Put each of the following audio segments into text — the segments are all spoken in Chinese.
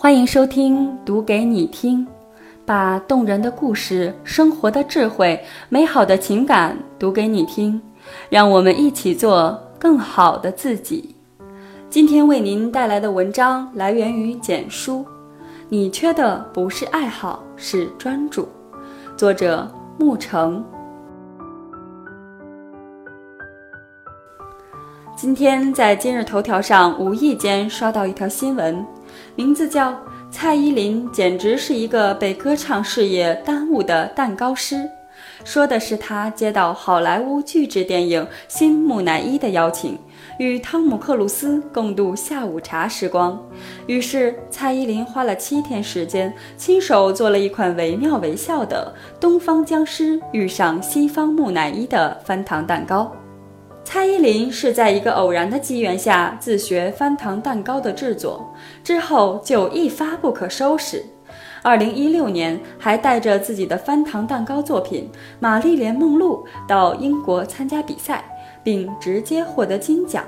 欢迎收听《读给你听》，把动人的故事、生活的智慧、美好的情感读给你听，让我们一起做更好的自己。今天为您带来的文章来源于简书，你缺的不是爱好，是专注。作者沐橙。今天在今日头条上无意间刷到一条新闻。名字叫蔡依林，简直是一个被歌唱事业耽误的蛋糕师。说的是她接到好莱坞巨制电影《新木乃伊》的邀请，与汤姆克鲁斯共度下午茶时光。于是蔡依林花了七天时间，亲手做了一款惟妙惟肖的东方僵尸遇上西方木乃伊的翻糖蛋糕。蔡依林是在一个偶然的机缘下自学翻糖蛋糕的制作，之后就一发不可收拾。二零一六年，还带着自己的翻糖蛋糕作品《玛丽莲梦露》到英国参加比赛，并直接获得金奖。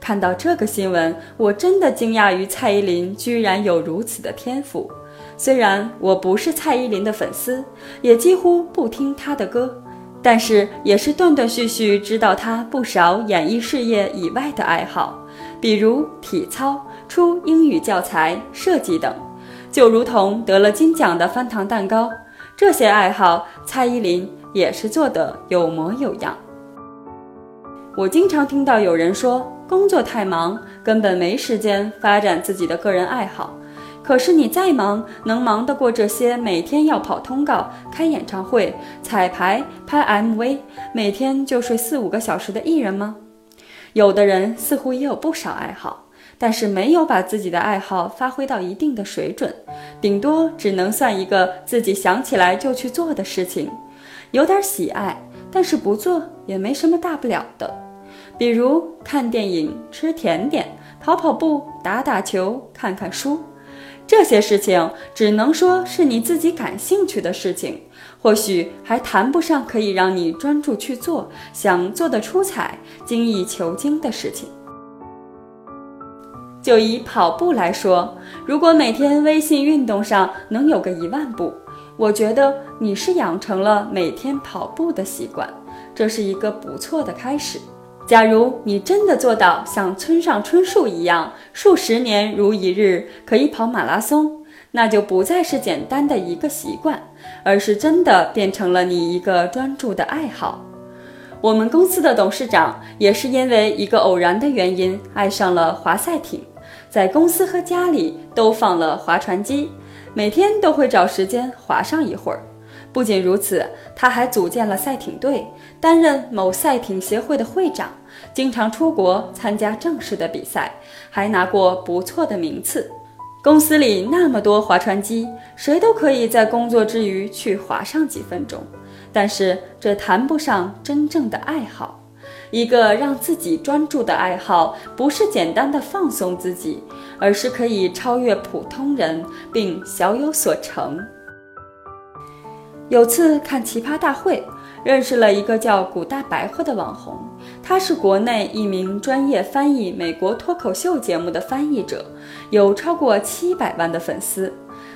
看到这个新闻，我真的惊讶于蔡依林居然有如此的天赋。虽然我不是蔡依林的粉丝，也几乎不听她的歌。但是也是断断续续知道他不少演艺事业以外的爱好，比如体操、出英语教材、设计等，就如同得了金奖的翻糖蛋糕，这些爱好蔡依林也是做得有模有样。我经常听到有人说，工作太忙，根本没时间发展自己的个人爱好。可是你再忙，能忙得过这些每天要跑通告、开演唱会、彩排、拍 MV，每天就睡四五个小时的艺人吗？有的人似乎也有不少爱好，但是没有把自己的爱好发挥到一定的水准，顶多只能算一个自己想起来就去做的事情，有点喜爱，但是不做也没什么大不了的，比如看电影、吃甜点、跑跑步、打打球、看看书。这些事情只能说是你自己感兴趣的事情，或许还谈不上可以让你专注去做、想做得出彩、精益求精的事情。就以跑步来说，如果每天微信运动上能有个一万步，我觉得你是养成了每天跑步的习惯，这是一个不错的开始。假如你真的做到像村上春树一样，数十年如一日可以跑马拉松，那就不再是简单的一个习惯，而是真的变成了你一个专注的爱好。我们公司的董事长也是因为一个偶然的原因爱上了划赛艇，在公司和家里都放了划船机，每天都会找时间划上一会儿。不仅如此，他还组建了赛艇队，担任某赛艇协会的会长。经常出国参加正式的比赛，还拿过不错的名次。公司里那么多划船机，谁都可以在工作之余去划上几分钟。但是这谈不上真正的爱好。一个让自己专注的爱好，不是简单的放松自己，而是可以超越普通人，并小有所成。有次看《奇葩大会》。认识了一个叫古大白货的网红，他是国内一名专业翻译美国脱口秀节目的翻译者，有超过七百万的粉丝。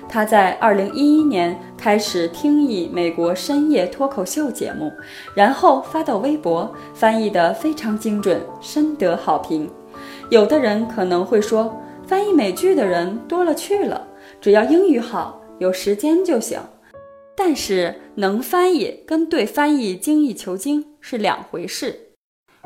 他在二零一一年开始听译美国深夜脱口秀节目，然后发到微博，翻译得非常精准，深得好评。有的人可能会说，翻译美剧的人多了去了，只要英语好，有时间就行。但是能翻译跟对翻译精益求精是两回事。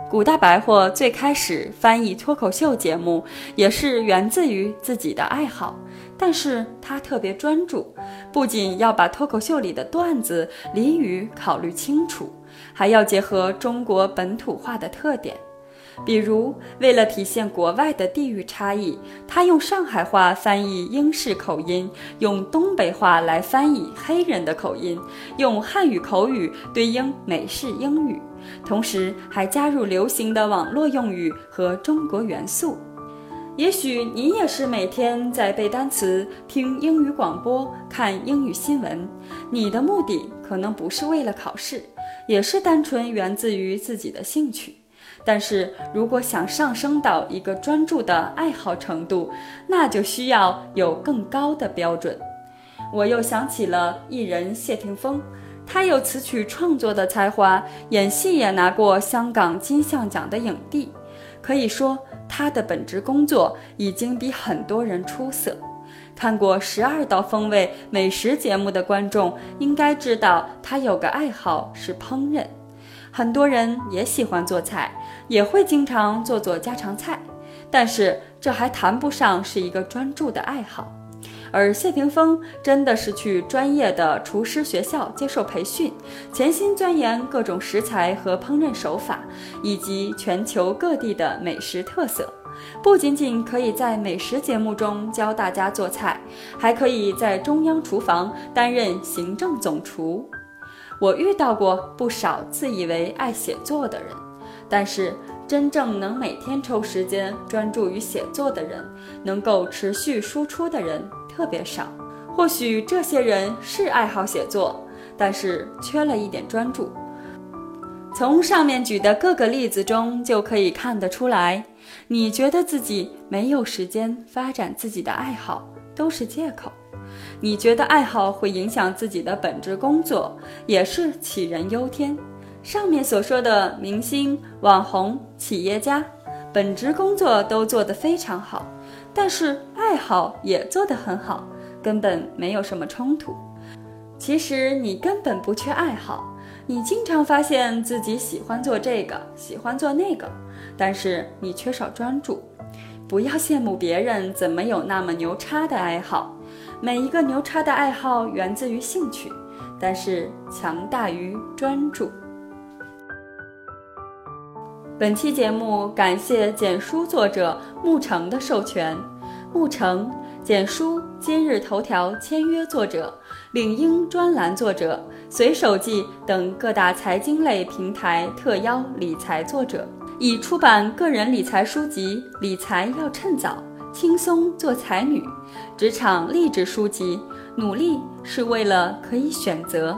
古大白话最开始翻译脱口秀节目，也是源自于自己的爱好，但是他特别专注，不仅要把脱口秀里的段子俚语考虑清楚，还要结合中国本土化的特点。比如，为了体现国外的地域差异，他用上海话翻译英式口音，用东北话来翻译黑人的口音，用汉语口语对应美式英语，同时还加入流行的网络用语和中国元素。也许你也是每天在背单词、听英语广播、看英语新闻，你的目的可能不是为了考试，也是单纯源自于自己的兴趣。但是如果想上升到一个专注的爱好程度，那就需要有更高的标准。我又想起了艺人谢霆锋，他有词曲创作的才华，演戏也拿过香港金像奖的影帝，可以说他的本职工作已经比很多人出色。看过《十二道风味》美食节目的观众应该知道，他有个爱好是烹饪。很多人也喜欢做菜，也会经常做做家常菜，但是这还谈不上是一个专注的爱好。而谢霆锋真的是去专业的厨师学校接受培训，潜心钻研各种食材和烹饪手法，以及全球各地的美食特色。不仅仅可以在美食节目中教大家做菜，还可以在中央厨房担任行政总厨。我遇到过不少自以为爱写作的人，但是真正能每天抽时间专注于写作的人，能够持续输出的人特别少。或许这些人是爱好写作，但是缺了一点专注。从上面举的各个例子中就可以看得出来。你觉得自己没有时间发展自己的爱好，都是借口；你觉得爱好会影响自己的本职工作，也是杞人忧天。上面所说的明星、网红、企业家，本职工作都做得非常好，但是爱好也做得很好，根本没有什么冲突。其实你根本不缺爱好。你经常发现自己喜欢做这个，喜欢做那个，但是你缺少专注。不要羡慕别人怎么有那么牛叉的爱好，每一个牛叉的爱好源自于兴趣，但是强大于专注。本期节目感谢简书作者沐橙的授权，沐橙。简书、今日头条签约作者、领英专栏作者、随手记等各大财经类平台特邀理财作者，已出版个人理财书籍《理财要趁早》《轻松做才女》，职场励志书籍《努力是为了可以选择》。